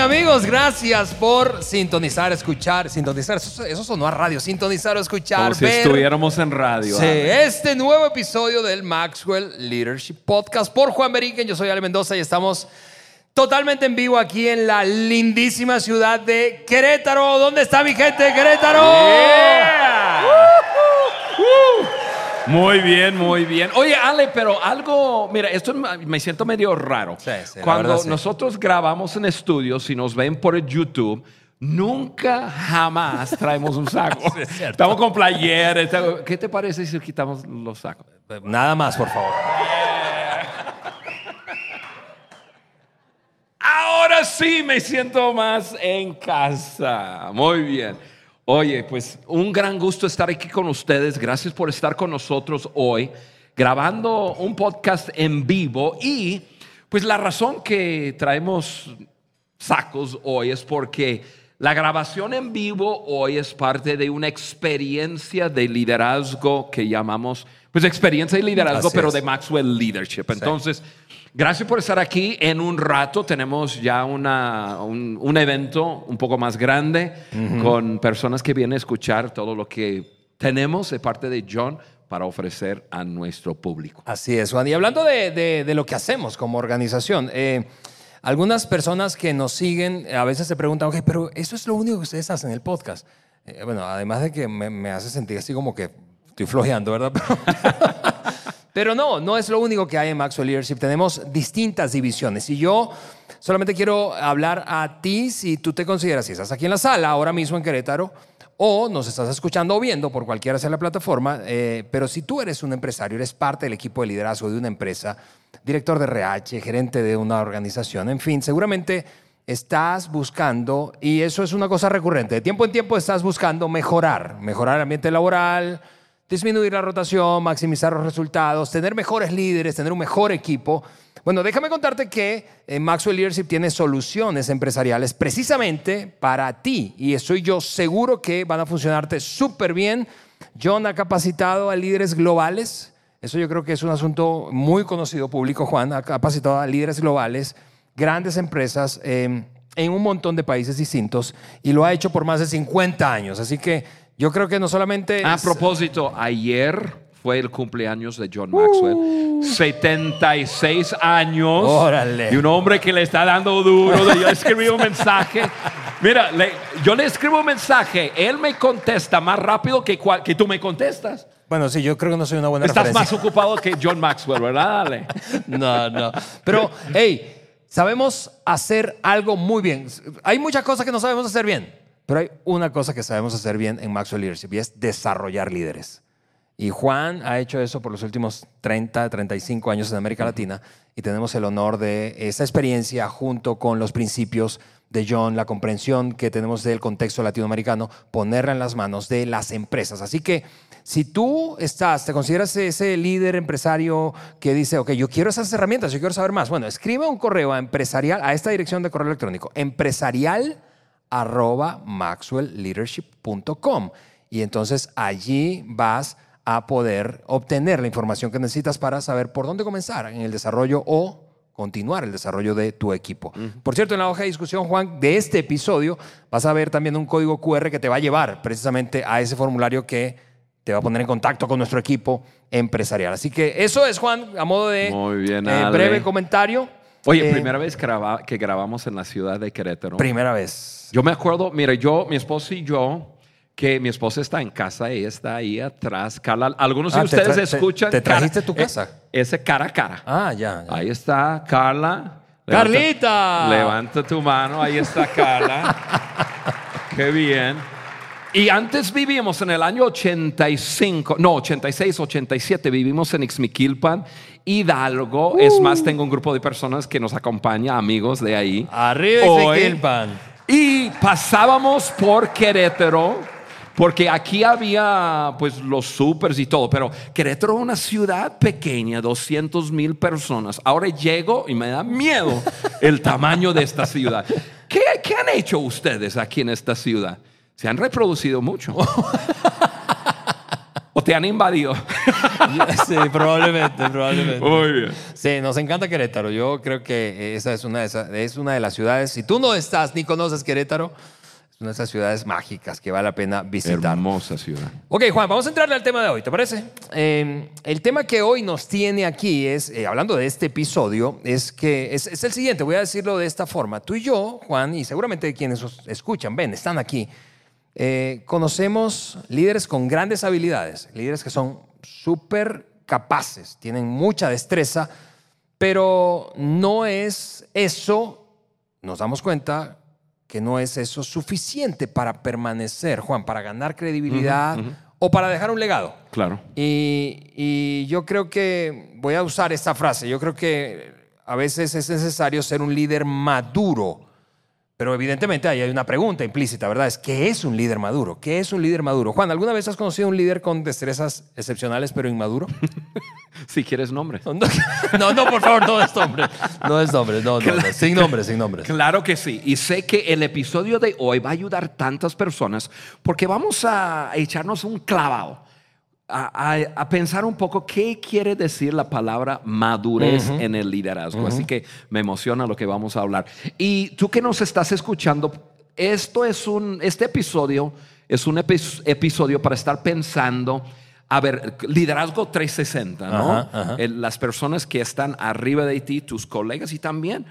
amigos, gracias por sintonizar, escuchar, sintonizar, eso, eso sonó a radio, sintonizar o escuchar, Como si ver. estuviéramos en radio. Sí, este nuevo episodio del Maxwell Leadership Podcast por Juan Beriken. Yo soy Ale Mendoza y estamos totalmente en vivo aquí en la lindísima ciudad de Querétaro. ¿Dónde está mi gente de Querétaro? Yeah. Uh. Muy bien, muy bien. Oye, Ale, pero algo, mira, esto me siento medio raro. Sí, sí, Cuando verdad, sí. nosotros grabamos en estudios, si nos ven por el YouTube, nunca jamás traemos un saco. Estamos con playeras. estamos- ¿Qué te parece si quitamos los sacos? Nada más, por favor. Ahora sí me siento más en casa. Muy bien. Oye, pues un gran gusto estar aquí con ustedes. Gracias por estar con nosotros hoy, grabando un podcast en vivo. Y pues la razón que traemos sacos hoy es porque la grabación en vivo hoy es parte de una experiencia de liderazgo que llamamos, pues experiencia de liderazgo, Así pero es. de Maxwell Leadership. Entonces, gracias por estar aquí. En un rato tenemos ya una, un, un evento un poco más grande con personas que vienen a escuchar todo lo que tenemos de parte de John para ofrecer a nuestro público. Así es, Juan. Y hablando de, de- de lo que hacemos como organización, eh, algunas personas que nos siguen eh, a veces se preguntan, ok, pero eso es lo único que ustedes hacen en el podcast. Eh, bueno, además de que me, me hace sentir así como que estoy flojeando, ¿verdad? Pero, no, no es lo único que hay en Maxwell Leadership. Tenemos distintas divisiones. Y yo solamente quiero hablar a ti si tú te consideras, si estás aquí en la sala, ahora mismo en Querétaro, o nos estás escuchando o viendo por cualquiera sea la plataforma, eh, pero si tú eres un empresario, eres parte del equipo de liderazgo de una empresa, director de RH, gerente de una organización, en fin, seguramente estás buscando, y eso es una cosa recurrente, de tiempo en tiempo estás buscando mejorar, mejorar el ambiente laboral, disminuir la rotación, maximizar los resultados, tener mejores líderes, tener un mejor equipo. Bueno, déjame contarte que eh, Maxwell Leadership tiene soluciones empresariales precisamente para ti y estoy yo seguro que van a funcionarte súper bien. John ha capacitado a líderes globales. Eso yo creo que es un asunto muy conocido público, Juan. Ha capacitado a líderes globales, grandes empresas eh, en un montón de países distintos y lo ha hecho por más de 50 años. Así que yo creo que no solamente... A es- propósito, ayer fue el cumpleaños de John Maxwell. 76 años. Órale. Y un hombre que le está dando duro. de- yo escribí un mensaje. Mira, le- yo le escribo un mensaje. Él me contesta más rápido que, cual- que tú me contestas. Bueno, sí, yo creo que no soy una buena Estás más referencia. ocupado que John Maxwell, ¿verdad? Ale? No, no. Pero, hey, sabemos hacer algo muy bien. Hay muchas cosas que no sabemos hacer bien, pero hay una cosa que sabemos hacer bien en Maxwell Leadership y es desarrollar líderes. Y Juan ha hecho eso por los últimos 30, 35 años en América Latina y tenemos el honor de esa experiencia junto con los principios de John, la comprensión que tenemos del contexto latinoamericano, ponerla en las manos de las empresas. Así que si tú estás, te consideras ese líder empresario que dice, ok, yo quiero esas herramientas, yo quiero saber más, bueno, escribe un correo a empresarial, a esta dirección de correo electrónico, empresarial arroba maxwellleadership.com. Y entonces allí vas a poder obtener la información que necesitas para saber por dónde comenzar en el desarrollo o continuar el desarrollo de tu equipo. Por cierto, en la hoja de discusión, Juan, de este episodio vas a ver también un código QR que te va a llevar precisamente a ese formulario que te va a poner en contacto con nuestro equipo empresarial. Así que eso es, Juan, a modo de bien, eh, breve comentario. Oye, Eh, primera vez que, graba- que grabamos en la ciudad de Querétaro. Primera vez. Yo me acuerdo, mira, yo, mi esposa y yo, que mi esposa está en casa, ella está ahí atrás. Carla, algunos de Ah, te ustedes te- escuchan. te trajiste cara- tu casa. eh, ese cara a cara. Ah, ya. ya. Ahí está Carla. ¡Carlita! Levanta tu mano, ahí está Carla. Qué bien. Y antes vivíamos en el año 85, no, 86, 87, vivimos en Ixmiquilpan, Hidalgo. Es Uh. más, tengo un grupo de personas que nos acompaña, amigos de ahí. Arriba Hoy- Ixmiquilpan. y pasábamos por Querétaro, porque aquí había pues los supers y todo, pero Querétaro es una ciudad pequeña, 200 mil personas. Ahora llego y me da miedo el tamaño de esta ciudad. ¿Qué, qué han hecho ustedes aquí en esta ciudad? Se han reproducido mucho. ¿O te han invadido. sí, probablemente, probablemente. Muy bien. Sí, nos encanta Querétaro. Yo creo que esa es una de, esas- es una de las ciudades. Si tú no estás ni conoces Querétaro, es una de esas ciudades mágicas que vale la pena visitar. Hermosa ciudad. Ok, Juan, vamos a entrarle al tema de hoy, ¿te parece? Eh, el tema que hoy nos tiene aquí es, eh, hablando de este episodio, es que es, es el siguiente, voy a decirlo de esta forma. Tú y yo, Juan, y seguramente quienes os escuchan, ven, están aquí, eh, conocemos líderes con grandes habilidades, líderes que son súper capaces, tienen mucha destreza, pero no es eso, nos damos cuenta que no es eso suficiente para permanecer, Juan, para ganar credibilidad o para dejar un legado. Claro. Y, y yo creo que, voy a usar esta frase, yo creo que a veces es necesario ser un líder maduro, pero evidentemente ahí hay una pregunta implícita, ¿verdad? Es, ¿qué es un líder maduro? ¿Qué es un líder maduro? Juan, ¿alguna vez has conocido un líder con destrezas excepcionales pero inmaduro? Si quieres nombre. No, no, no, por favor, no es nombre. No es nombre, no, no, no. Sin nombre, sin nombre. Claro que sí. Y sé que el episodio de hoy va a ayudar tantas personas porque vamos a echarnos un clavado. A, a- pensar un poco qué quiere decir la palabra madurez en el liderazgo. Así que me emociona lo que vamos a hablar. Y tú que nos estás escuchando, esto es un, este episodio es un epi- episodio para estar pensando, a ver, liderazgo 360, ¿no? Ajá, ajá. Las personas que están arriba de ti, tus colegas y también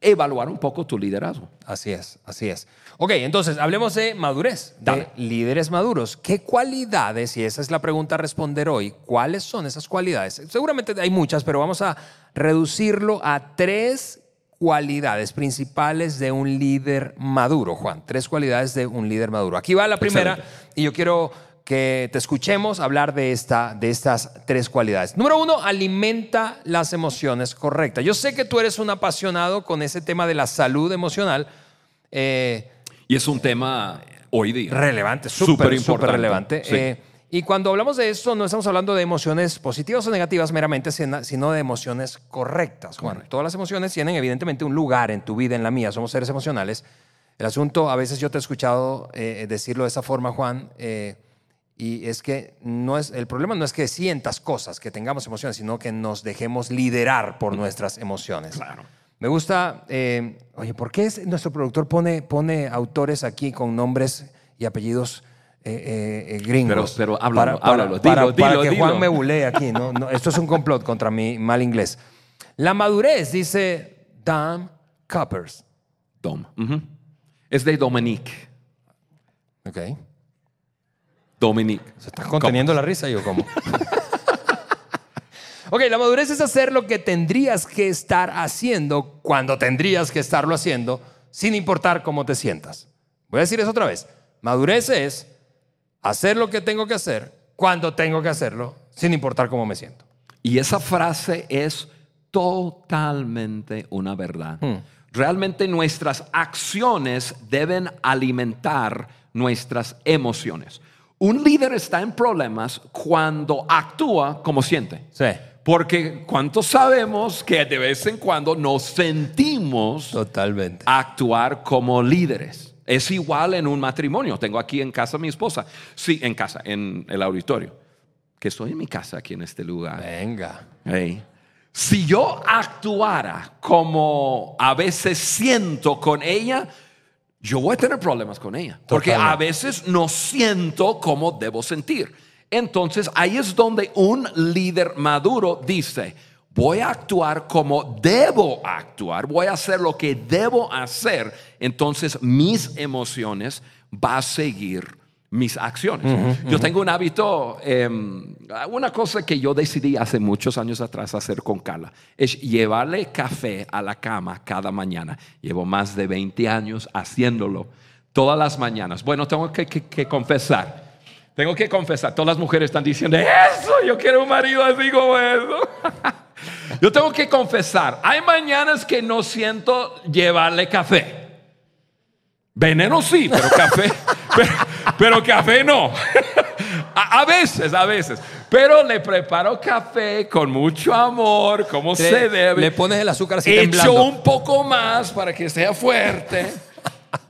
evaluar un poco tu liderazgo. Así es, así es. Ok, entonces hablemos de madurez, de líderes maduros. ¿Qué cualidades, y esa es la pregunta a responder hoy, cuáles son esas cualidades? Seguramente hay muchas, pero vamos a reducirlo a tres cualidades principales de un líder maduro, Juan. Tres cualidades de un líder maduro. Aquí va la primera Excelente. y yo quiero que te escuchemos hablar de, esta, de estas tres cualidades. Número uno, alimenta las emociones correctas. Yo sé que tú eres un apasionado con ese tema de la salud emocional. eh, Y es un tema hoy día. relevante, Súper importante, relevante. sí. Eh, y cuando hablamos de esto, no estamos hablando de emociones positivas o negativas meramente, sino de emociones correctas, Juan. Todas las emociones tienen evidentemente un lugar en tu vida, en la mía, somos seres emocionales. El asunto, a veces yo te he escuchado eh, decirlo de esa forma, Juan, eh, y es que no es, el problema no es que sientas cosas, que tengamos emociones, sino que nos dejemos liderar por nuestras emociones. Claro. Me gusta, eh, oye, ¿por qué es- nuestro productor pone, pone autores aquí con nombres y apellidos eh, eh, gringos? Pero- pero háblalo, háblalo, dilo, para- para dilo, que dilo. Juan me bulee aquí, ¿no? No, esto es un complot contra mi mal inglés. La madurez, dice Dan Coppers. Dom. Es de Dominique. Ok. Dominique. ¿Se está conteniendo la risa yo cómo? ok, la madurez es hacer lo que tendrías que estar haciendo cuando tendrías que estarlo haciendo, sin importar cómo te sientas. Voy a decir eso otra vez. Madurez es hacer lo que tengo que hacer cuando tengo que hacerlo, sin importar cómo me siento. Y esa frase es totalmente una verdad. Hmm. Realmente nuestras acciones deben alimentar nuestras emociones. Un líder está en problemas cuando actúa como siente. Sí. Porque ¿cuántos sabemos que de vez en cuando nos sentimos Totalmente. actuar como líderes? Es igual en un matrimonio. Tengo aquí en casa a mi esposa. Sí, en casa, en el auditorio. Que estoy en mi casa aquí en este lugar. Venga. Hey. Si yo actuara como a veces siento con ella, yo voy a tener problemas con ella. Porque Totalmente. a veces no siento como debo sentir. Entonces ahí es donde un líder maduro dice, voy a actuar como debo actuar, voy a hacer lo que debo hacer. Entonces mis emociones va a seguir mis acciones. Yo tengo un hábito, eh, una cosa que yo decidí hace muchos años atrás hacer con Carla, es llevarle café a la cama cada mañana. Llevo más de 20 años haciéndolo todas las mañanas. Bueno, tengo que, que- que confesar. Tengo que confesar, todas las mujeres están diciendo, eso, yo quiero un marido así como eso. yo tengo que confesar, hay mañanas que no siento llevarle café. Veneno sí, pero café, pero, pero café no. A, a veces, a veces. Pero le preparo café con mucho amor, como se debe. le pones el azúcar así Echo temblando. un poco más para que sea fuerte.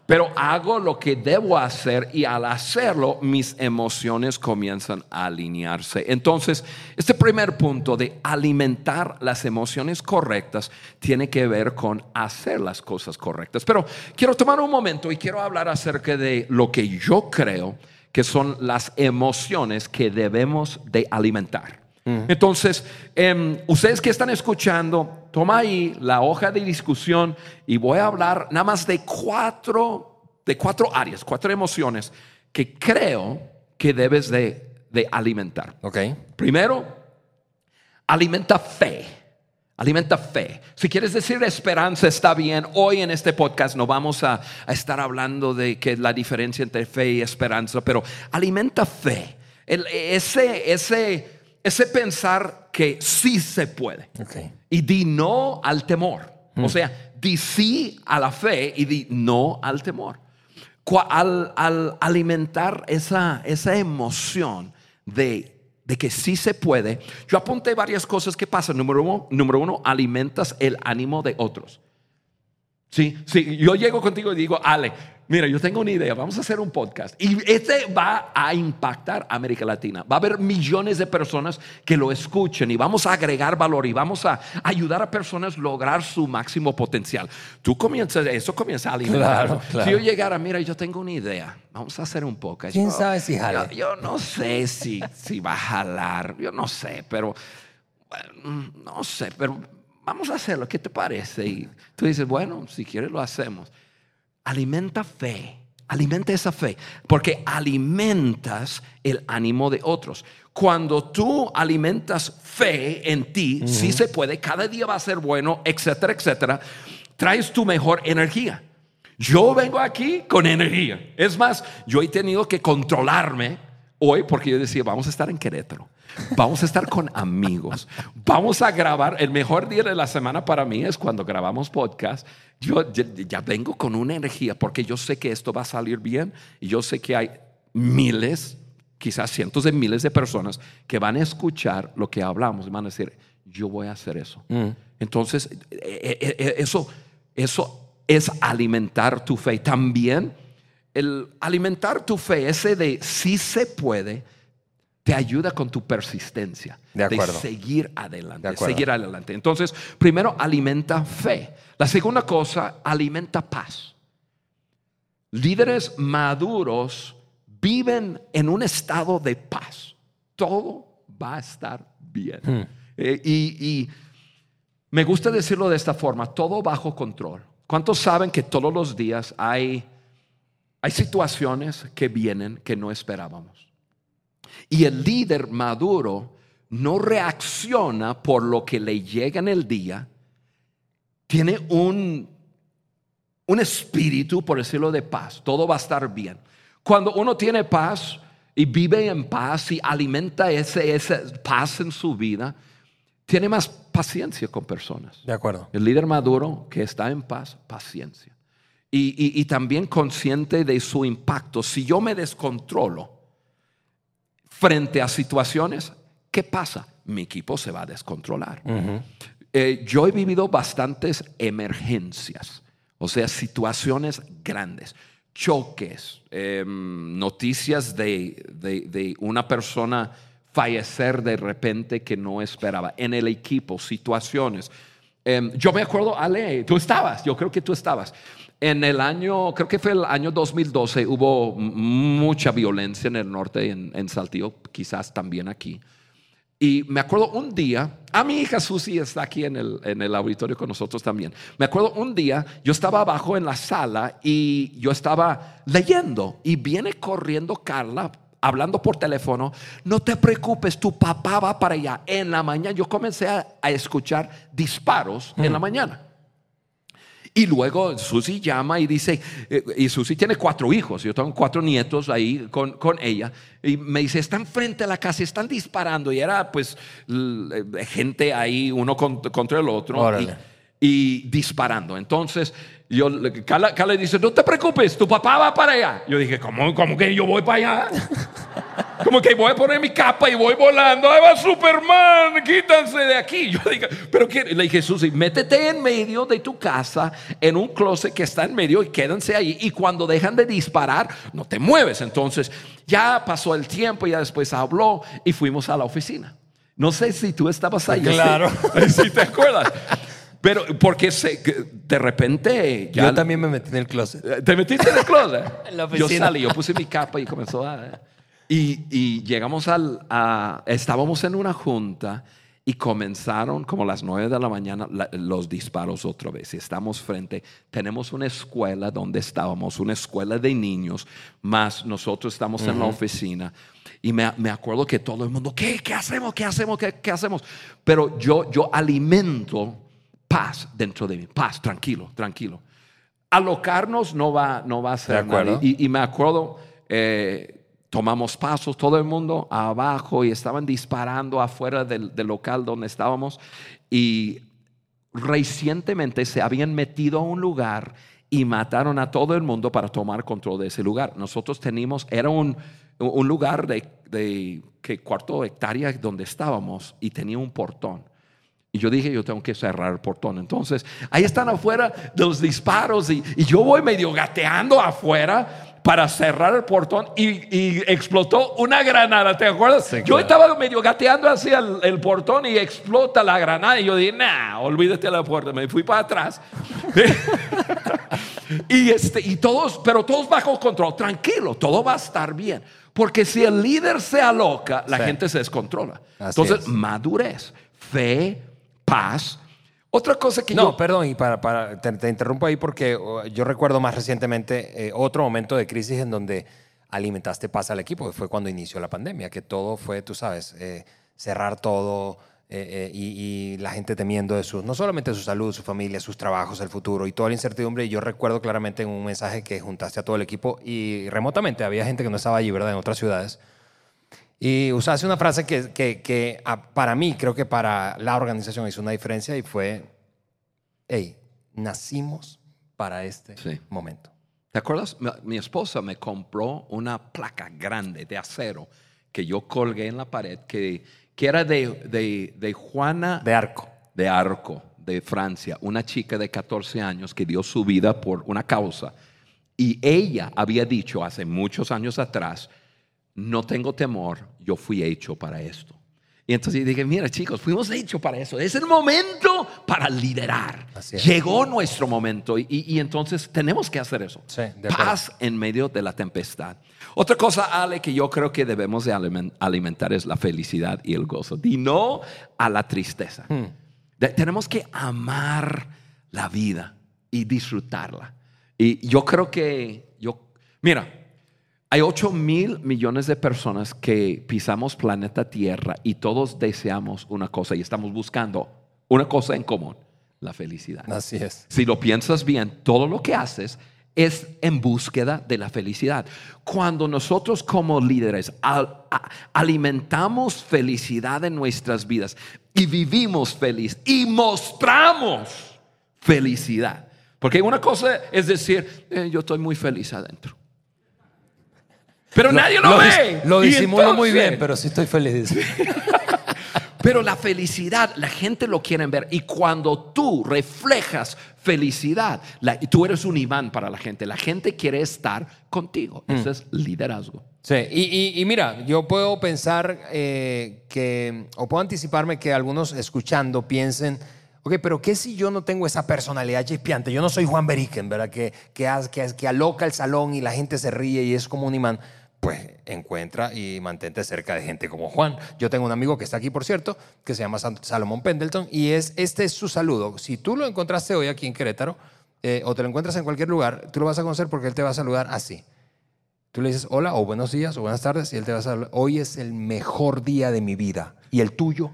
Pero hago lo que debo hacer y al hacerlo mis emociones comienzan a alinearse. Entonces, este primer punto de alimentar las emociones correctas tiene que ver con hacer las cosas correctas. Pero quiero tomar un momento y quiero hablar acerca de lo que yo creo que son las emociones que debemos de alimentar. Entonces, em, ustedes que están escuchando, toma ahí la hoja de discusión y voy a hablar nada más de cuatro, de cuatro áreas, cuatro emociones que creo que debes de, de alimentar. Ok. Primero, alimenta fe. Alimenta fe. Si quieres decir esperanza, está bien. Hoy en este podcast no vamos a, a estar hablando de que la diferencia entre fe y esperanza, pero alimenta fe. El- ese, ese, ese pensar que sí se puede. Ok. Y di no al temor. O sea, di sí a la fe y di no al temor. Al alimentar esa, esa emoción de, de que sí se puede, yo apunté varias cosas que pasan. Número uno, número uno, alimentas el ánimo de otros. Sí, sí, yo llego contigo y digo, Ale, mira, yo tengo una idea, vamos a hacer un podcast. Y este va a impactar a América Latina. Va a haber millones de personas que lo escuchen y vamos a agregar valor y vamos a ayudar a personas a lograr su máximo potencial. Tú comienzas, eso comienza a alimentar. Claro, claro. Si yo llegara, mira, yo tengo una idea, vamos a hacer un podcast. ¿Quién Yo- sabe si jale? Yo, yo no sé si, si va a jalar, yo no sé, pero bueno, no sé, pero vamos a hacerlo, ¿qué te parece? Y tú dices, bueno, si quieres lo hacemos. Alimenta fe, alimenta esa fe, porque alimentas el ánimo de otros. Cuando tú alimentas fe en ti, sí se puede, cada día va a ser bueno, etcétera, etcétera, traes tu mejor energía. Yo vengo aquí con energía. Es más, yo he tenido que controlarme hoy porque yo decía, vamos a estar en Querétaro. Vamos a estar con amigos. Vamos a grabar. El mejor día de la semana para mí es cuando grabamos podcast. Yo ya, ya vengo con una energía porque yo sé que esto va a salir bien y yo sé que hay miles, quizás cientos de miles de personas que van a escuchar lo que hablamos y van a decir, yo voy a hacer eso. Entonces, eh, eh, eh, eso, eso es alimentar tu fe. También el alimentar tu fe, ese de sí se puede, te ayuda con tu persistencia. De seguir adelante. De seguir adelante. Entonces, primero alimenta fe. La segunda cosa, alimenta paz. Líderes maduros viven en un estado de paz. Todo va a estar bien. Eh, y, y me gusta decirlo de esta forma, todo bajo control. ¿Cuántos saben que todos los días hay, hay situaciones que vienen que no esperábamos? Y el líder maduro no reacciona por lo que le llega en el día, tiene un, un espíritu, por decirlo de paz, todo va a estar bien. Cuando uno tiene paz y vive en paz y alimenta ese, esa paz en su vida, tiene más paciencia con personas. De acuerdo. El líder maduro que está en paz, paciencia. Y, y- y también consciente de su impacto. Si yo me descontrolo frente a situaciones, ¿qué pasa? Mi equipo se va a descontrolar. Eh, yo he vivido bastantes emergencias, o sea, situaciones grandes, choques, em, noticias de, de- de una persona fallecer de repente que no esperaba, en el equipo, situaciones. Em, yo me acuerdo, Ale, tú estabas, yo creo que tú estabas. En el año, creo que fue el año 2012, hubo mucha violencia en el norte, en, en Saltillo, quizás también aquí. Y me acuerdo un día, a mi hija Susi está aquí en el, en el auditorio con nosotros también. Me acuerdo un día, yo estaba abajo en la sala y yo estaba leyendo y viene corriendo Carla hablando por teléfono, no te preocupes, tu papá va para allá. En la mañana yo comencé a, a escuchar disparos en la mañana. Y luego Susi llama y dice, eh, y Susi tiene cuatro hijos, yo tengo cuatro nietos ahí con, con ella, y me dice, están frente a la casa, están disparando, y era pues eh, gente ahí, uno con- contra el otro, y disparando. Entonces, yo, le- Carla, Carla dice, no te preocupes, tu papá va para allá. Yo dije, ¿cómo, cómo que yo voy para allá? Como que voy a poner mi capa y voy volando. ¡Ahí va Superman! ¡Quítanse de aquí! Yo digo, pero ¿qué? le dije, Jesús, métete en medio de tu casa, en un closet que está en medio y quédense ahí. Y cuando dejan de disparar, no te mueves. Entonces, ya pasó el tiempo, ya después habló y fuimos a la oficina. No sé si tú estabas ahí. Claro. Si te acuerdas. Pero porque se, de repente ya Yo también me metí en el closet. ¿Te metiste en el closet? En la yo oficina. salí, yo puse mi capa y comenzó a... Y, y llegamos al... a- estábamos en una junta y comenzaron como las nueve de la mañana la- los disparos otra vez. Y estamos frente, tenemos una escuela donde estábamos, una escuela de niños, más nosotros estamos en la oficina. Y me, me acuerdo que todo el mundo, ¿qué, qué hacemos? ¿Qué hacemos? ¿Qué, qué hacemos? Pero yo, yo alimento paz dentro de mí, paz, tranquilo, tranquilo alocarnos no va, no va a ser nadie. Y, y me acuerdo, eh, tomamos pasos, todo el mundo abajo y estaban disparando afuera del, del local donde estábamos y recientemente se habían metido a un lugar y mataron a todo el mundo para tomar control de ese lugar. Nosotros teníamos, era un, un lugar de, de que cuarto hectárea donde estábamos y tenía un portón. Y yo dije, yo tengo que cerrar el portón. Entonces, ahí están afuera los disparos y, y yo voy medio gateando afuera para cerrar el portón y, y explotó una granada, ¿te acuerdas? Sí, Yo estaba medio gateando hacia el, el portón y explota la granada y yo dije, nah, olvídate de la puerta. Me fui para atrás. y, este, y todos, pero todos bajo control, tranquilo, todo va a estar bien. Porque si el líder se aloca, la Sí. gente se descontrola. Así Entonces, es. madurez, fe, paz. Otra cosa que No, yo... perdón, y para, para- te, te interrumpo ahí porque uh, yo recuerdo más recientemente eh, otro momento de crisis en donde alimentaste paz al equipo, que fue cuando inició la pandemia, que todo fue, tú sabes, eh, cerrar todo eh, y, y la gente temiendo de sus, no solamente su salud, su familia, sus trabajos, el futuro y toda la incertidumbre. Y yo recuerdo claramente en un mensaje que juntaste a todo el equipo y remotamente había gente que no estaba allí, ¿verdad? En otras ciudades. Y usaste una frase que, que, que, para mí, creo que para la organización hizo una diferencia y fue, hey, nacimos para este Sí. momento. ¿Te acuerdas? Mi, mi esposa me compró una placa grande de acero que yo colgué en la pared que, que era de, de, de Juana De arco. de Arco, de Francia, una chica de 14 años que dio su vida por una causa. Y ella había dicho hace muchos años atrás, no tengo temor, yo fui hecho para esto. Y entonces dije, mira chicos, fuimos hechos para eso. Es el momento para liderar. Llegó nuestro momento y, entonces tenemos que hacer eso. Sí. Paz en medio de la tempestad. Otra cosa, Ale, que yo creo que debemos de alimen- alimentar es la felicidad y el gozo. Y no a la tristeza. Hmm. De- tenemos que amar la vida y disfrutarla. Y yo creo que, yo, mira, hay 8 mil millones de personas que pisamos planeta Tierra y todos deseamos una cosa y estamos buscando una cosa en común, la felicidad. Así es. Si lo piensas bien, todo lo que haces es en búsqueda de la felicidad. Cuando nosotros como líderes al- a- alimentamos felicidad en nuestras vidas y vivimos feliz y mostramos felicidad. Porque una cosa es decir, "Eh, yo estoy muy feliz adentro. Pero nadie lo, ve. Lo disimulo muy entonces- bien, pero sí estoy feliz. pero la felicidad, la gente lo quiere ver. Y cuando tú reflejas felicidad, la- tú eres un imán para la gente. La gente quiere estar contigo. Ese es liderazgo. Sí, y, y- y mira, yo puedo pensar eh, que, o puedo anticiparme que algunos escuchando piensen, ok, pero ¿qué si yo no tengo esa personalidad chispeante? Yo no soy Juan Beriken, ¿verdad? Que, que, que, que aloca el salón y la gente se ríe y es como un imán. Pues encuentra y mantente cerca de gente como Juan. Yo tengo un amigo que está aquí, por cierto, que se llama Salomón Pendleton y es, este es su saludo. Si tú lo encontraste hoy aquí en Querétaro eh, o te lo encuentras en cualquier lugar, tú lo vas a conocer porque él te va a saludar así. Tú le dices hola o buenos días o buenas tardes y él te va a decir, hoy es el mejor día de mi vida. ¿Y el tuyo?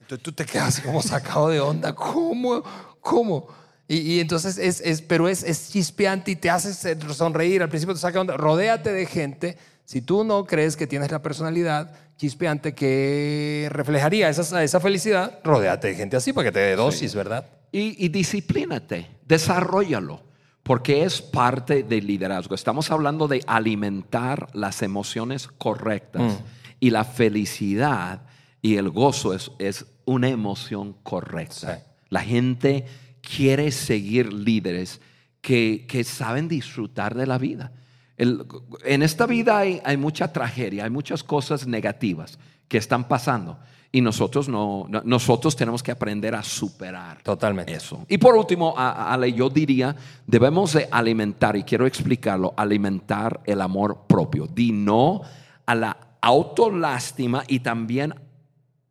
Entonces tú te quedas como sacado de onda. ¿Cómo? ¿Cómo? Y, y entonces es, es, pero es, es chispeante y te hace sonreír. Al principio te saca onda. Rodéate de gente. Si tú no crees que tienes la personalidad chispeante que reflejaría esa, esa felicidad, rodéate de gente así para que te dé dosis, ¿verdad? Y, y disciplínate, desarrollalo. porque es parte del liderazgo. Estamos hablando de alimentar las emociones correctas y la felicidad y el gozo es, es una emoción correcta. Sí. La gente quiere seguir líderes que, que saben disfrutar de la vida. El- en esta vida hay, hay mucha tragedia, hay muchas cosas negativas que están pasando y nosotros, no, no- nosotros tenemos que aprender a superar Totalmente. eso. Y por último, Ale, yo diría, debemos de alimentar, y quiero explicarlo, alimentar el amor propio. Di no a la autolástima y también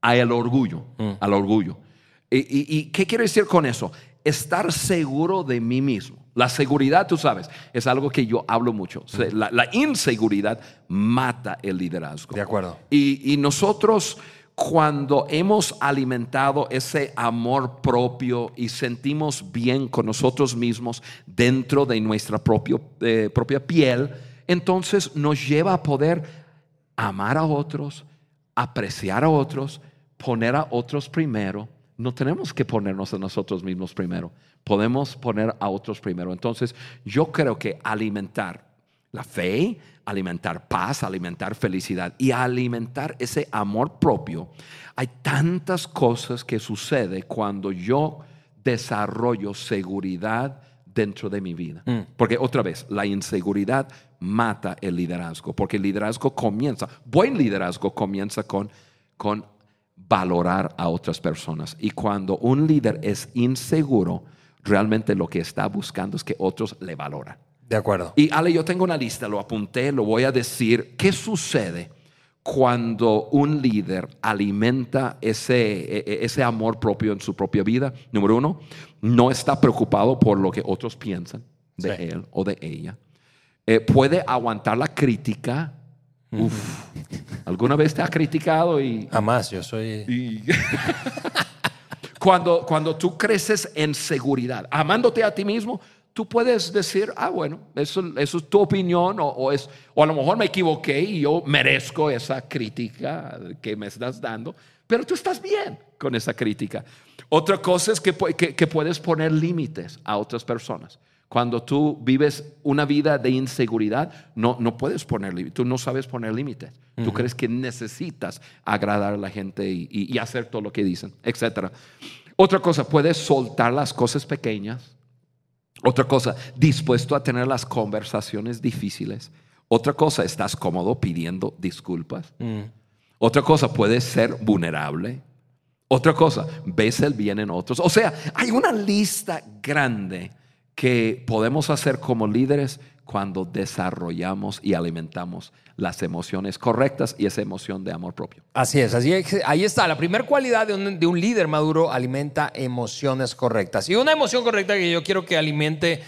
al orgullo, al orgullo. ¿Y, y- y qué quiero decir con eso? Estar seguro de mí mismo. La seguridad, tú sabes, es algo que yo hablo mucho. La, la inseguridad mata el liderazgo. De acuerdo. Y, y nosotros cuando hemos alimentado ese amor propio y sentimos bien con nosotros mismos dentro de nuestra propio- eh, propia piel, entonces nos lleva a poder amar a otros, apreciar a otros, poner a otros primero. No tenemos que ponernos a nosotros mismos primero, podemos poner a otros primero. Entonces yo creo que alimentar la fe, alimentar paz, alimentar felicidad y alimentar ese amor propio. Hay tantas cosas que sucede cuando yo desarrollo seguridad dentro de mi vida. Porque otra vez, la inseguridad mata el liderazgo, porque el liderazgo comienza, buen liderazgo comienza con, con valorar a otras personas. Y cuando un líder es inseguro, realmente lo que está buscando es que otros le valoran. De acuerdo. Y Ale, yo tengo una lista, lo apunté, lo voy a decir. ¿Qué sucede cuando un líder alimenta ese, e- e- ese amor propio en su propia vida? Número uno, no está preocupado por lo que otros piensan de Sí. él o de ella. Eh, puede aguantar la crítica. Uf, ¿alguna vez te ha criticado y, Jamás, yo soy... y- cuando, cuando tú creces en seguridad, amándote a ti mismo, tú puedes decir, ah, bueno, eso, eso es tu opinión, o, o es, o a lo mejor me equivoqué y yo merezco esa crítica que me estás dando, pero tú estás bien con esa crítica. Otra cosa es que, que- que puedes poner límites a otras personas. Cuando tú vives una vida de inseguridad, no, no puedes poner límites, tú no sabes poner límites. Tú crees que necesitas agradar a la gente y, y- y hacer todo lo que dicen, etc. Otra cosa, puedes soltar las cosas pequeñas. Otra cosa, dispuesto a tener las conversaciones difíciles. Otra cosa, estás cómodo pidiendo disculpas. Otra cosa, puedes ser vulnerable. Otra cosa, ves el bien en otros. O sea, hay una lista grande que podemos hacer como líderes cuando desarrollamos y alimentamos las emociones correctas y esa emoción de amor propio. Así es, así es. Ahí está. La primera cualidad de un, de un líder maduro alimenta emociones correctas. Y una emoción correcta que yo quiero que alimente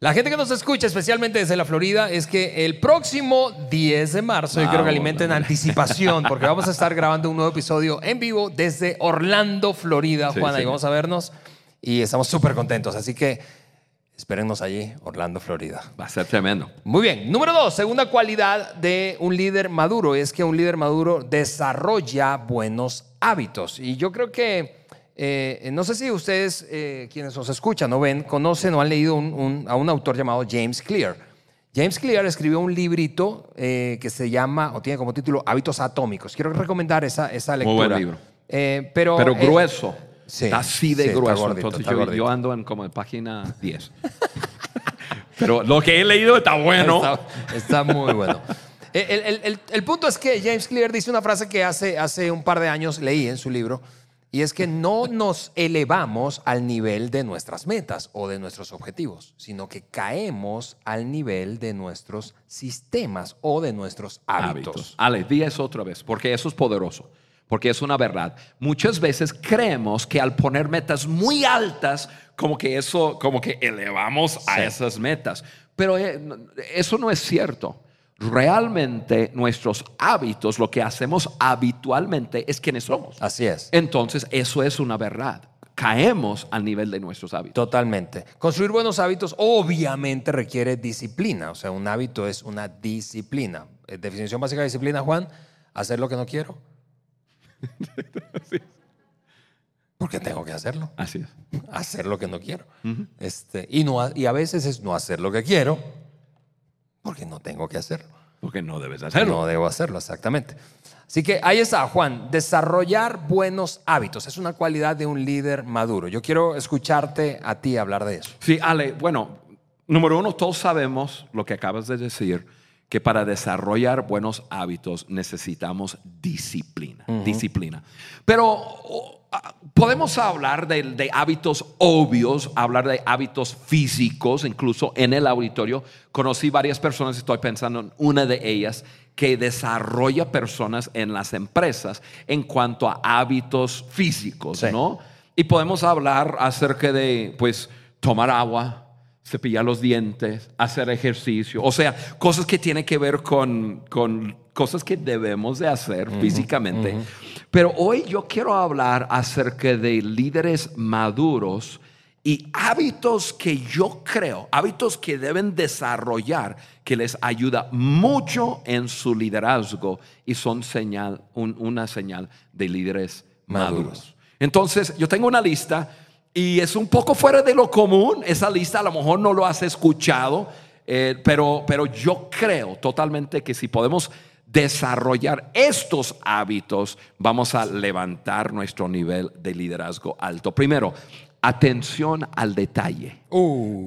la gente que nos escucha, especialmente desde la Florida, es que el próximo 10 de marzo, yo quiero que Vamos, alimenten anticipación, porque vamos a estar grabando un nuevo episodio en vivo desde Orlando, Florida, Sí, Juan. Ahí sí. vamos a vernos y estamos súper contentos. Así que espérennos allí, Orlando, Florida. Va a ser tremendo. Muy bien. Número dos, segunda cualidad de un líder maduro es que un líder maduro desarrolla buenos hábitos. Y yo creo que, eh, no sé si ustedes, eh, quienes nos escuchan o ven, conocen o han leído un- un- a un autor llamado James Clear. James Clear escribió un librito eh, que se llama, o tiene como título, Hábitos Atómicos. Quiero recomendar esa, esa Muy lectura. buen libro. Pero Pero grueso. Sí, está así de sí, está grueso. gordito, Entonces está yo, yo ando en como en página 10. Pero lo que he leído está bueno. Está, está muy bueno. El, el- el- el punto es que James Clear dice una frase que hace, hace un par de años leí en su libro, y es que no nos elevamos al nivel de nuestras metas o de nuestros objetivos, sino que caemos al nivel de nuestros sistemas o de nuestros hábitos. Ale, di eso otra vez, porque eso es poderoso, porque es una verdad. Muchas veces creemos que al poner metas muy altas, como que eso, como que elevamos a Sí. esas metas. Pero eh, eso no es cierto. Realmente nuestros hábitos, lo que hacemos habitualmente es quienes somos. Así es. Entonces, eso es una verdad. Caemos al nivel de nuestros hábitos. Totalmente. Construir buenos hábitos obviamente requiere disciplina. O sea, un hábito es una disciplina. Eh, Definición básica de disciplina, Juan, hacer lo que no quiero. Porque tengo que hacerlo. Así es. Hacer lo que no quiero. este, y, no, y a veces es no hacer lo que quiero porque no tengo que hacerlo. Porque no debes hacerlo. No debo hacerlo, exactamente. Así que ahí está, Juan. Desarrollar buenos hábitos es una cualidad de un líder maduro. Yo quiero escucharte a ti hablar de eso. Sí, Ale, bueno, número uno, todos sabemos lo que acabas de decir, que para desarrollar buenos hábitos necesitamos disciplina, disciplina. Pero podemos hablar de, de hábitos obvios, hablar de hábitos físicos, incluso en el auditorio. Conocí varias personas, estoy pensando en una de ellas, que desarrolla personas en las empresas en cuanto a hábitos físicos, Sí. ¿no? Y podemos hablar acerca de, pues, tomar agua, cepillar los dientes, hacer ejercicio, o sea, cosas que tienen que ver con, con cosas que debemos de hacer físicamente. Pero hoy yo quiero hablar acerca de líderes maduros y hábitos que yo creo, hábitos que deben desarrollar, que les ayuda mucho en su liderazgo y son señal, un- una señal de líderes Maduros. maduros. Entonces, yo tengo una lista y es un poco fuera de lo común. Esa lista a lo mejor no lo has escuchado, eh, pero, pero yo creo totalmente que si podemos desarrollar estos hábitos, vamos a levantar nuestro nivel de liderazgo alto. Primero, atención al detalle.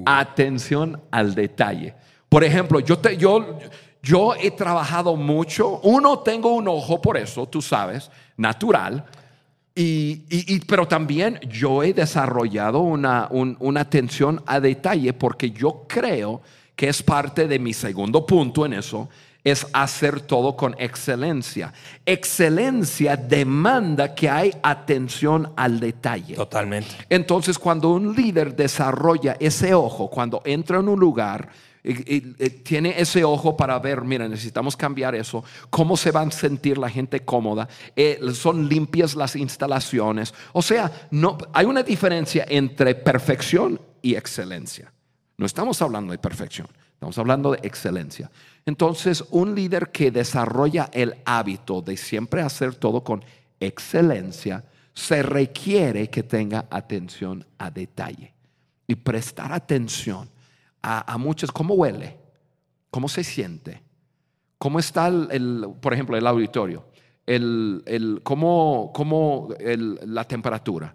Atención al detalle. Por ejemplo, yo, te, yo, yo he trabajado mucho. Uno, tengo un ojo por eso, tú sabes, natural. Y, y- y- pero también yo he desarrollado una, un- una atención a detalle porque yo creo que es parte de mi segundo punto en eso, es hacer todo con excelencia. Excelencia demanda que hay atención al detalle. Totalmente. Entonces, cuando un líder desarrolla ese ojo, cuando entra en un lugar, tiene ese ojo para ver, mira, necesitamos cambiar eso, cómo se van a sentir la gente cómoda, eh, son limpias las instalaciones. O sea, no, hay una diferencia entre perfección y excelencia. No estamos hablando de perfección, estamos hablando de excelencia. Entonces, un líder que desarrolla el hábito de siempre hacer todo con excelencia, se requiere que tenga atención a detalle y prestar atención a, muchas, cómo huele, cómo se siente, cómo está, el, el- por ejemplo, el auditorio, el, el- cómo, cómo el- la temperatura,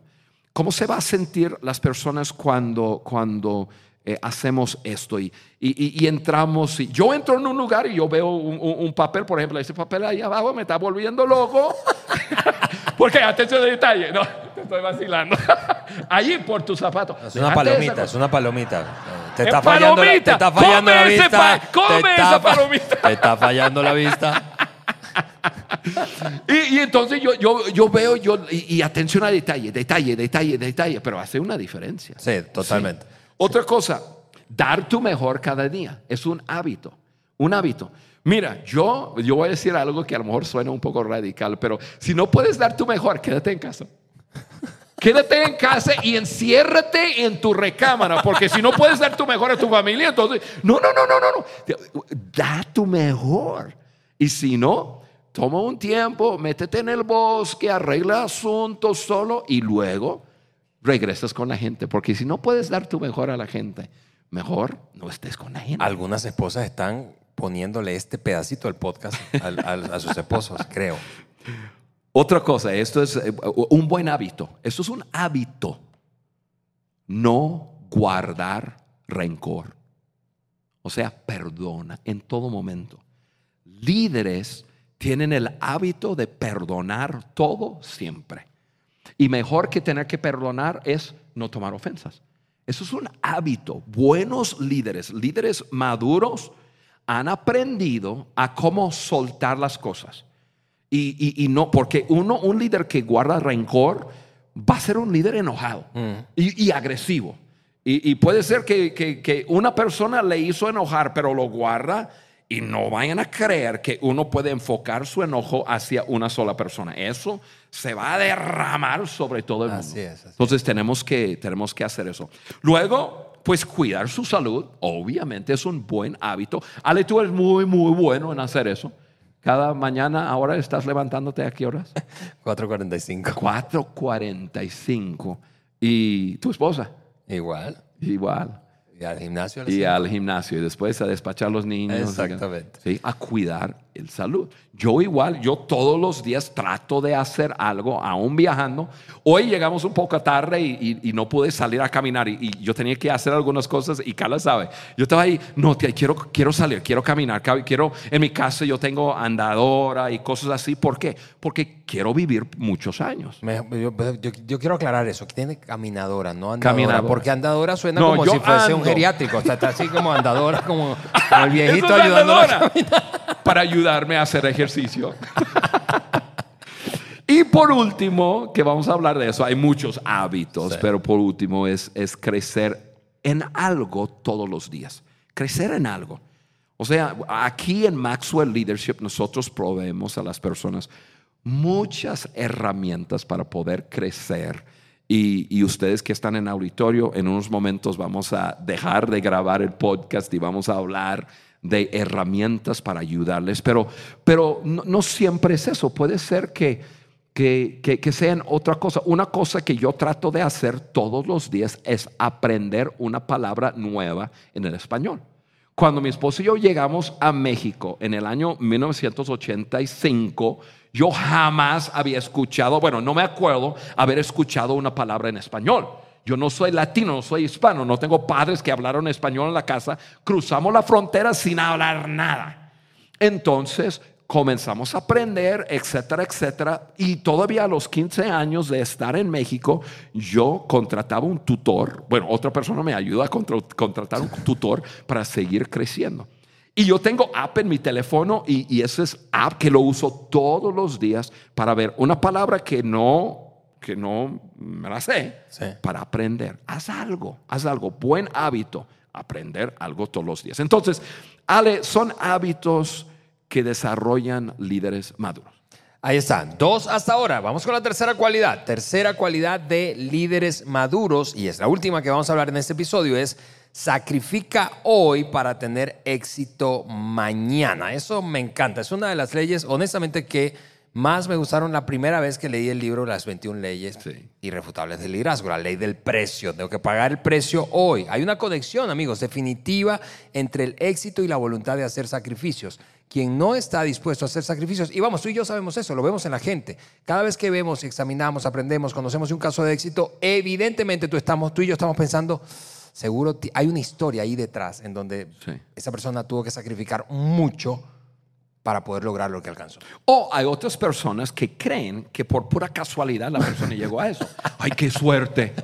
cómo se va a sentir las personas cuando, cuando eh, hacemos esto y, y- entramos. Y yo entro en un lugar y yo veo un, un- un papel, por ejemplo, ese papel ahí abajo me está volviendo loco. Porque atención de detalle, no, te estoy vacilando. Allí por tus zapatos. Es una palomita, es una palomita. Te Es está fallando, la, te está fallando Come la vista. pa- come te está esa fa- palomita. Te está fallando la vista. Y, y entonces yo, yo, yo veo, yo, y, y atención a detalle, detalle, detalle, detalle, pero hace una diferencia. Sí, totalmente. Otra cosa, dar tu mejor cada día. Es un hábito, un hábito. Mira, yo, yo voy a decir algo que a lo mejor suena un poco radical, pero si no puedes dar tu mejor, quédate en casa. Quédate en casa y enciérrate en tu recámara, porque si no puedes dar tu mejor a tu familia, entonces, no, no, no, no, no, no. Da tu mejor. Y si no, toma un tiempo, métete en el bosque, arregla asuntos solo y luego regresas con la gente, porque si no puedes dar tu mejor a la gente, mejor no estés con la gente. Algunas esposas están poniéndole este pedacito del podcast al- al- a sus esposos, creo. Otra cosa, esto es eh, un buen hábito. Esto es un hábito. No guardar rencor. O sea, perdona en todo momento. Líderes tienen el hábito de perdonar todo siempre. Y mejor que tener que perdonar es no tomar ofensas. Eso es un hábito. Buenos líderes, líderes maduros, han aprendido a cómo soltar las cosas. Y, y- y no, porque uno, un líder que guarda rencor va a ser un líder enojado y, y agresivo. Y, y puede ser que, que- que una persona le hizo enojar, pero lo guarda y no vayan a creer que uno puede enfocar su enojo hacia una sola persona. Eso se va a derramar sobre todo el mundo. Así es, así. Entonces tenemos que, tenemos que hacer eso. Luego, pues cuidar su salud, obviamente es un buen hábito. Ale, tú eres muy, muy bueno en hacer eso. Cada mañana, ahora estás levantándote a qué horas? 4.45. 4.45. ¿Y tu esposa? Igual. Igual. Y al gimnasio. Y al gimnasio y después a despachar a los niños. Exactamente. Sí, a cuidar el salud. Yo igual, yo todos los días trato de hacer algo, aún viajando. Hoy llegamos un poco tarde y, y- y no pude salir a caminar y, y yo tenía que hacer algunas cosas y Carla sabe. Yo estaba ahí, no, tía, quiero, quiero salir, quiero caminar, quiero, en mi casa yo tengo andadora y cosas así. ¿Por qué? Porque quiero vivir muchos años. Me- yo, yo- yo quiero aclarar eso, que tiene caminadora, no andadora. Caminadora. Porque andadora suena No, como si fuese un geriátrico. O sea, está así como andadora, como, como el viejito ayudando a para ayudarme a hacer ejercicio. y por último, que vamos a hablar de eso, hay muchos hábitos, Sí. pero por último es, es crecer en algo todos los días. Crecer en algo. O sea, aquí en Maxwell Leadership nosotros proveemos a las personas muchas herramientas para poder crecer. Y, y ustedes que están en auditorio, en unos momentos vamos a dejar de grabar el podcast y vamos a hablar de herramientas para ayudarles. Pero, pero no, siempre es eso. Puede ser que, que, que, que sean otra cosa. Una cosa que yo trato de hacer todos los días es aprender una palabra nueva en el español. Cuando mi esposo y yo llegamos a México en el año 1985, yo jamás había escuchado, bueno, no me acuerdo haber escuchado una palabra en español. Yo no soy latino, no soy hispano, no tengo padres que hablaron español en la casa. Cruzamos la frontera sin hablar nada. Entonces comenzamos a aprender, etcétera, etcétera. Y todavía a los 15 años de estar en México, yo contrataba un tutor. Bueno, otra persona me ayuda a contra- contratar un tutor para seguir creciendo. Y yo tengo app en mi teléfono y, y ese es app que lo uso todos los días para ver una palabra que no, que no me la sé, Sí. para aprender. Haz algo, haz algo. Buen hábito, aprender algo todos los días. Entonces, Ale, son hábitos que desarrollan líderes maduros. Ahí están, dos hasta ahora. Vamos con la tercera cualidad. Tercera cualidad de líderes maduros, y es la última que vamos a hablar en este episodio, es sacrifica hoy para tener éxito mañana. Eso me encanta. Es una de las leyes, honestamente, que más me gustaron la primera vez que leí el libro Las 21 leyes Sí. irrefutables del liderazgo, la ley del precio. Tengo que pagar el precio hoy. Hay una conexión, amigos, definitiva entre el éxito y la voluntad de hacer sacrificios. Quien no está dispuesto a hacer sacrificios, y vamos, tú y yo sabemos eso, lo vemos en la gente. Cada vez que vemos, examinamos, aprendemos, conocemos un caso de éxito, evidentemente tú, estamos, tú y yo estamos pensando, seguro hay una historia ahí detrás en donde Sí. esa persona tuvo que sacrificar mucho para poder lograr lo que alcanzó. O hay otras personas que creen que por pura casualidad la persona llegó a eso. ¡Ay, qué suerte!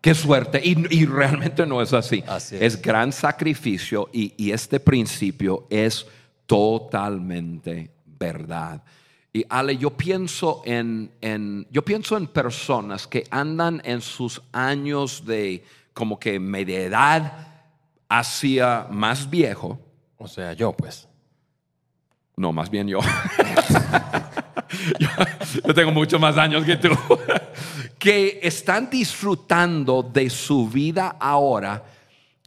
¡Qué suerte! Y, y realmente no es así. Así es. es. gran sacrificio y, y este principio es totalmente verdad. Y Ale, yo pienso en, en- yo pienso en personas que andan en sus años de como que media edad hacia más viejo. O sea, yo pues. No, más bien yo. yo, yo tengo muchos más años que tú. que están disfrutando de su vida ahora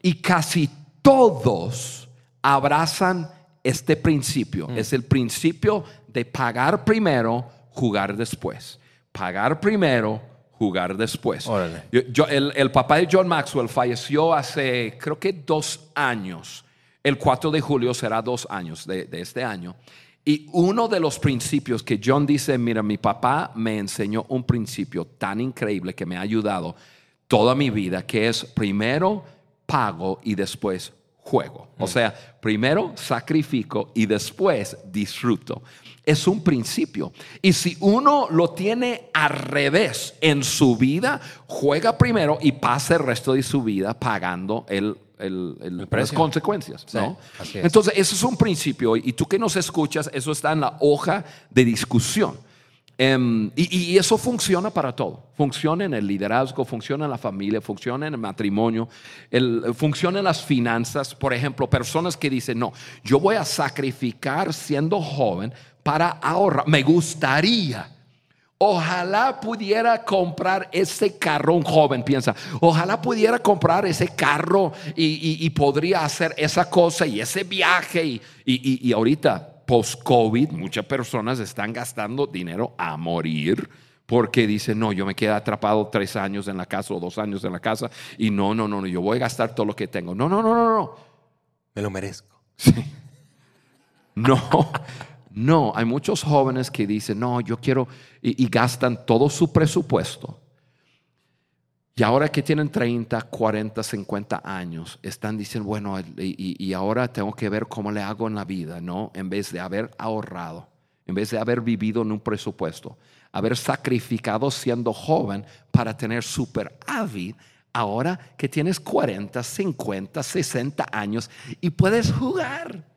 y casi todos abrazan este principio. Es el principio de pagar primero, jugar después. Pagar primero, jugar después. Órale. Yo- yo- el, el papá de John Maxwell falleció hace, creo que dos años. El 4 de julio será dos años de, de este año. Y uno de los principios que John dice, mira, mi papá me enseñó un principio tan increíble que me ha ayudado toda mi vida, que es primero pago y después juego. O sea, primero sacrifico y después disfruto. Es un principio. Y si uno lo tiene al revés en su vida, juega primero y pasa el resto de su vida pagando el, el- el- las consecuencias. Sí, ¿no? es. Entonces, eso es un principio. Y tú que nos escuchas, eso está en la hoja de discusión. Em, y, y eso funciona para todo. Funciona en el liderazgo, funciona en la familia, funciona en el matrimonio, el- funciona en las finanzas. Por ejemplo, personas que dicen, no, yo voy a sacrificar siendo joven para ahorrar. Me gustaría. Ojalá pudiera comprar ese carro, un joven piensa, ojalá pudiera comprar ese carro y, y- y podría hacer esa cosa y ese viaje y, y- ahorita post-COVID, muchas personas están gastando dinero a morir porque dicen, no, yo me quedé atrapado tres años en la casa o dos años en la casa y no, no, no, no, yo voy a gastar todo lo que tengo. No, no, no, no, no. Me lo merezco. Sí. No, no, hay muchos jóvenes que dicen, no, yo quiero, y, gastan todo su presupuesto. Y ahora que tienen 30, 40, 50 años, están diciendo, bueno, y, ahora tengo que ver cómo le hago en la vida, ¿no? En vez de haber ahorrado, en vez de haber vivido en un presupuesto, haber sacrificado siendo joven para tener superávit, ahora que tienes 40, 50, 60 años y puedes jugar.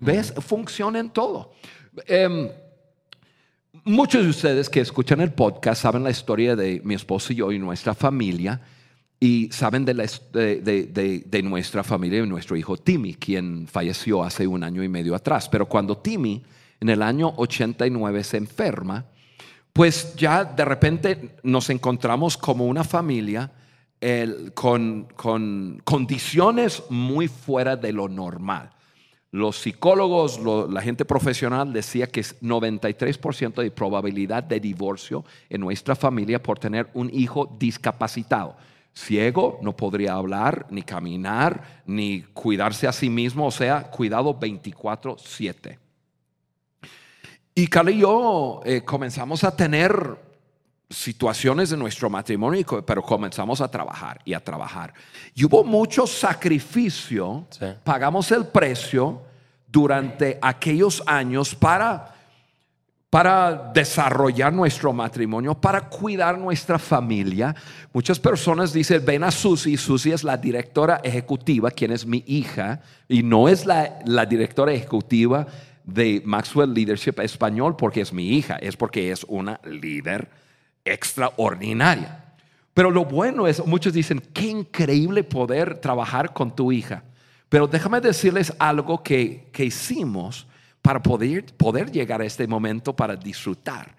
¿Ves? Funciona en todo. Em, muchos de ustedes que escuchan el podcast saben la historia de mi esposo y yo y nuestra familia y saben de, la, de, de, de, nuestra familia y nuestro hijo Timmy, quien falleció hace un año y medio atrás. Pero cuando Timmy en el año 89 se enferma, pues ya de repente nos encontramos como una familia con, con condiciones muy fuera de lo normal. Los psicólogos, lo, la gente profesional decía que es 93% de probabilidad de divorcio en nuestra familia por tener un hijo discapacitado. Ciego, no podría hablar, ni caminar, ni cuidarse a sí mismo, o sea, cuidado 24/7. Y Carla y yo eh, comenzamos a tener situaciones de nuestro matrimonio, pero comenzamos a trabajar y a trabajar. Y hubo mucho sacrificio, Sí. pagamos el precio durante aquellos años para, para desarrollar nuestro matrimonio, para cuidar nuestra familia. Muchas personas dicen, ven a Susi, Susi es la directora ejecutiva, quien es mi hija, y no es la, la directora ejecutiva de Maxwell Leadership Español porque es mi hija, es porque es una líder extraordinaria. Pero lo bueno es, muchos dicen, qué increíble poder trabajar con tu hija. Pero déjame decirles algo que, que hicimos para poder, poder llegar a este momento para disfrutar.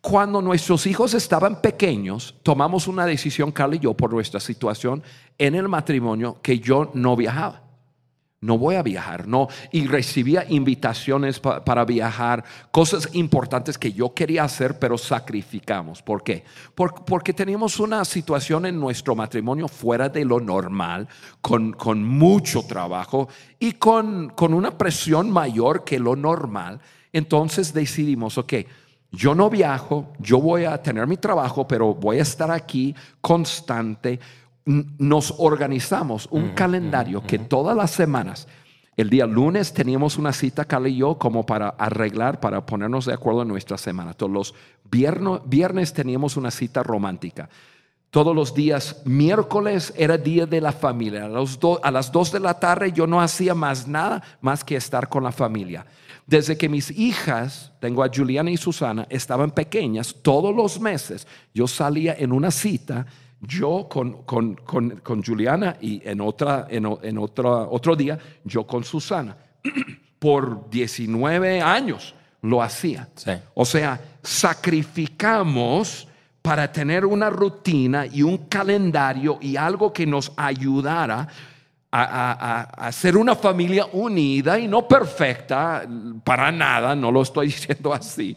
Cuando nuestros hijos estaban pequeños, tomamos una decisión, Carla y yo, por nuestra situación en el matrimonio, que yo no viajaba. No voy a viajar, no. Y recibía invitaciones pa- para viajar, cosas importantes que yo quería hacer, pero sacrificamos. ¿Por qué? Por- porque teníamos una situación en nuestro matrimonio fuera de lo normal, con, con mucho trabajo y con, con una presión mayor que lo normal. Entonces decidimos, ok, yo no viajo, yo voy a tener mi trabajo, pero voy a estar aquí constante. Nos organizamos un calendario que todas las semanas, el día lunes teníamos una cita, Carla y yo, como para arreglar, para ponernos de acuerdo en nuestra semana. Todos los vierno- viernes teníamos una cita romántica. Todos los días, miércoles era día de la familia. A, los do- a las 2 de la tarde yo no hacía más nada más que estar con la familia. Desde que mis hijas, tengo a Juliana y Susana, estaban pequeñas, todos los meses yo salía en una cita, yo con, con, con, con Juliana y en, otra, en, en otra, otro día yo con Susana. Por 19 años lo hacía. Sí. O sea, sacrificamos para tener una rutina y un calendario y algo que nos ayudara a, a- a- a ser una familia unida y no perfecta, para nada, no lo estoy diciendo así.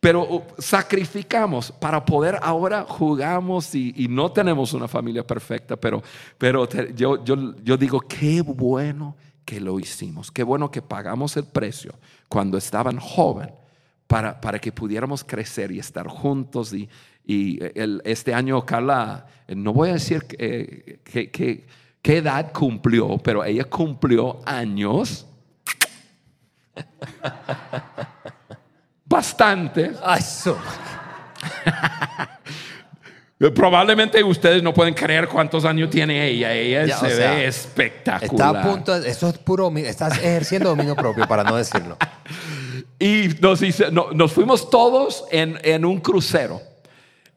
Pero sacrificamos para poder ahora jugamos y, no tenemos una familia perfecta, pero, pero yo, yo, yo digo, qué bueno que lo hicimos, qué bueno que pagamos el precio cuando estaban joven para, para que pudiéramos crecer y estar juntos. Y, y este año Carla, no voy a decir que- qué edad cumplió, pero ella cumplió años. Bastante. Ay, su- Eh, Probablemente ustedes no pueden creer cuántos años tiene ella. Ella Ya, o se sea, ve espectacular. Está a punto, de- eso es puro, estás ejerciendo dominio propio, para no decirlo. Y nos, dice, no- nos fuimos todos en, en un crucero.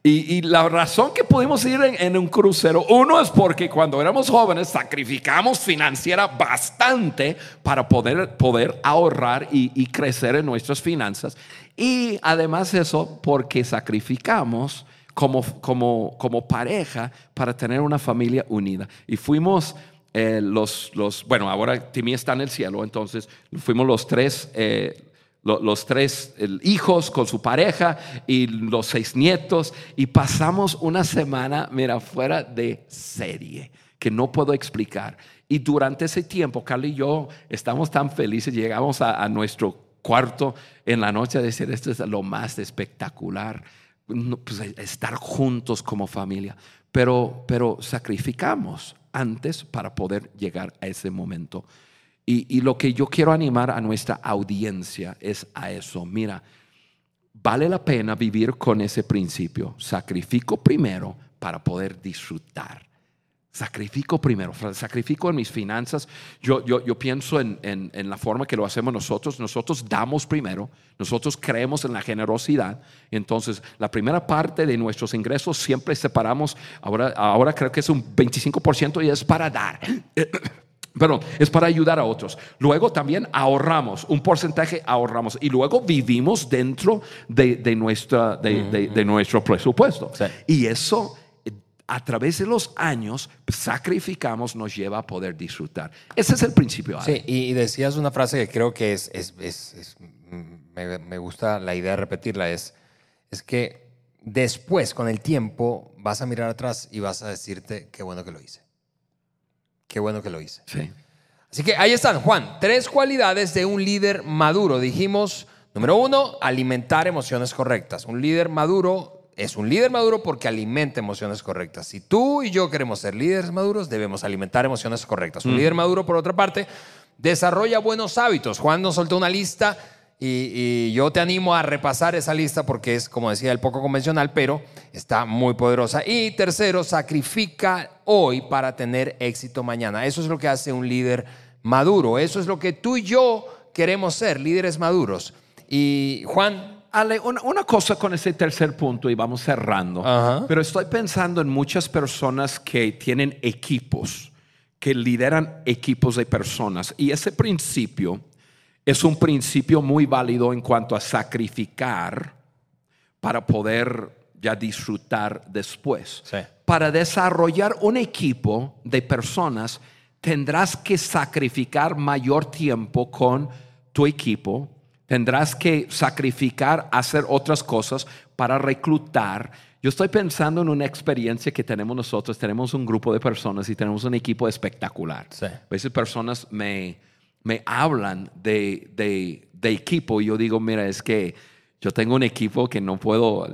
Y, y la razón que pudimos ir en, en un crucero, uno es porque cuando éramos jóvenes sacrificamos financiera bastante para poder, poder ahorrar y, y crecer en nuestras finanzas. Y además eso, porque sacrificamos como, como, como pareja para tener una familia unida. Y fuimos eh, los, los, bueno, ahora Timmy está en el cielo, entonces fuimos los tres. eh, los tres hijos con su pareja y los seis nietos y pasamos una semana, mira, fuera de serie, que no puedo explicar. Y durante ese tiempo, Carla y yo estamos tan felices, llegamos a, nuestro cuarto en la noche a decir, esto es lo más espectacular, pues, estar juntos como familia, pero, pero sacrificamos antes para poder llegar a ese momento. Y, y lo que yo quiero animar a nuestra audiencia es a eso. Mira, vale la pena vivir con ese principio. Sacrifico primero para poder disfrutar. Sacrifico primero, sacrifico en mis finanzas. Yo, yo, yo pienso en, en, en, la forma que lo hacemos nosotros. Nosotros damos primero, nosotros creemos en la generosidad. Entonces, la primera parte de nuestros ingresos siempre separamos, ahora, ahora creo que es un 25% y es para dar. Perdón, es para ayudar a otros. Luego también ahorramos, un porcentaje ahorramos y luego vivimos dentro de, de nuestra, de, de, de, nuestro presupuesto. Sí. Y eso a través de los años sacrificamos nos lleva a poder disfrutar. Ese es el principio. Sí, y decías una frase que creo que es, es, es, es me, me, gusta la idea de repetirla, es, es que después, con el tiempo, vas a mirar atrás y vas a decirte qué bueno que lo hice. Qué bueno que lo hice. Sí. Así que ahí están, Juan, tres cualidades de un líder maduro. Dijimos, número uno, alimentar emociones correctas. Un líder maduro es un líder maduro porque alimenta emociones correctas. Si tú y yo queremos ser líderes maduros, debemos alimentar emociones correctas. Un mm. líder maduro, por otra parte, desarrolla buenos hábitos. Juan nos soltó una lista y, y, yo te animo a repasar esa lista porque es, como decía, el poco convencional, pero está muy poderosa. Y tercero, sacrifica hoy para tener éxito mañana. Eso es lo que hace un líder maduro. Eso es lo que tú y yo queremos ser, líderes maduros. Y Juan, Ale, una, una, cosa con ese tercer punto y vamos cerrando, uh -huh. pero estoy pensando en muchas personas que tienen equipos, que lideran equipos de personas y ese principio es un principio muy válido en cuanto a sacrificar para poder ya disfrutar después. Sí. Para desarrollar un equipo de personas tendrás que sacrificar mayor tiempo con tu equipo tendrás que sacrificar, hacer otras cosas para reclutar. Yo estoy pensando en una experiencia que tenemos nosotros. Tenemos un grupo de personas y tenemos un equipo espectacular. Sí. A veces personas me, me hablan de, de, de, equipo y yo digo, mira, es que yo tengo un equipo que no puedo,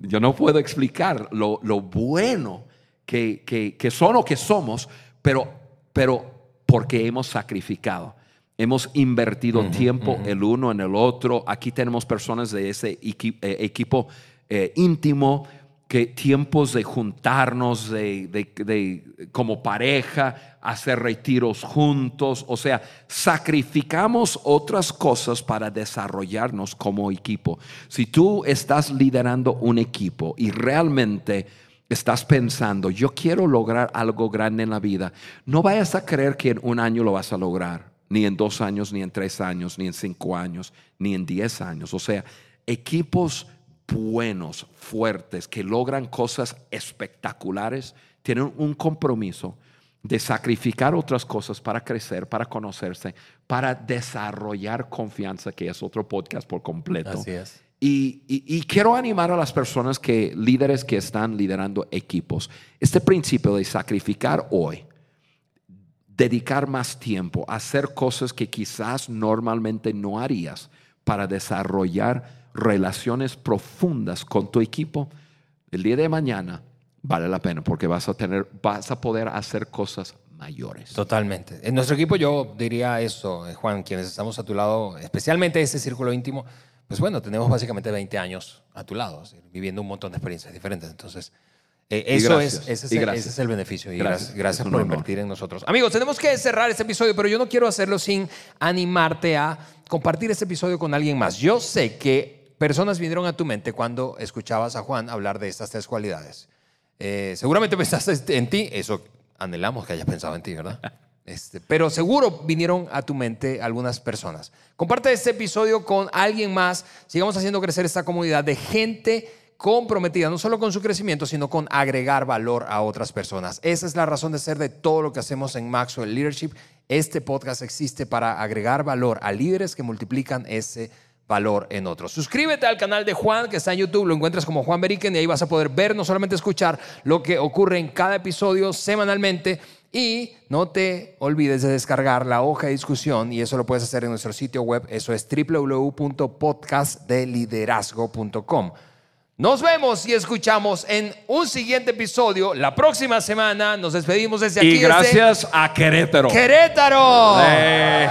yo no puedo explicar lo, lo bueno que, que, que son o que somos, pero, pero porque hemos sacrificado. Hemos invertido uh -huh, tiempo uh -huh. el uno en el otro. Aquí tenemos personas de ese equi eh, equipo eh, íntimo que tiempos de juntarnos de, de, como pareja, hacer retiros juntos, o sea, sacrificamos otras cosas para desarrollarnos como equipo. Si tú estás liderando un equipo y realmente estás pensando, yo quiero lograr algo grande en la vida, no vayas a creer que en un año lo vas a lograr ni en dos años, ni en tres años, ni en cinco años, ni en diez años. O sea, equipos buenos, fuertes, que logran cosas espectaculares, tienen un compromiso de sacrificar otras cosas para crecer, para conocerse, para desarrollar confianza, que es otro podcast por completo. Así es. Y, y, y, quiero animar a las personas que, líderes que están liderando equipos, este principio de sacrificar hoy, dedicar más tiempo hacer cosas que quizás normalmente no harías para desarrollar relaciones profundas con tu equipo, el día de mañana vale la pena porque vas a tener, vas a poder hacer cosas mayores. Totalmente. En nuestro equipo yo diría eso, eh, Juan, quienes estamos a tu lado, especialmente ese círculo íntimo, pues bueno, tenemos básicamente 20 años a tu lado, viviendo un montón de experiencias diferentes. Entonces, eh, eso es, ese es, el, ese es, el, beneficio. Y gracias, gracias por invertir en nosotros. Amigos, tenemos que cerrar este episodio, pero yo no quiero hacerlo sin animarte a compartir este episodio con alguien más. Yo sé que personas vinieron a tu mente cuando escuchabas a Juan hablar de estas tres cualidades. Eh, seguramente pensaste en ti, eso anhelamos que hayas pensado en ti, ¿verdad? Este, pero seguro vinieron a tu mente algunas personas. Comparte este episodio con alguien más. Sigamos haciendo crecer esta comunidad de gente comprometida no solo con su crecimiento, sino con agregar valor a otras personas. Esa es la razón de ser de todo lo que hacemos en Maxwell Leadership. Este podcast existe para agregar valor a líderes que multiplican ese valor en otros. Suscríbete al canal de Juan, que está en YouTube, lo encuentras como Juan Beriken y ahí vas a poder ver, no solamente escuchar lo que ocurre en cada episodio semanalmente. Y no te olvides de descargar la hoja de discusión y eso lo puedes hacer en nuestro sitio web, eso es www.podcastdeliderazgo.com. Nos vemos y escuchamos en un siguiente episodio la próxima semana. Nos despedimos desde aquí. Y gracias a Querétaro. Querétaro. Eh.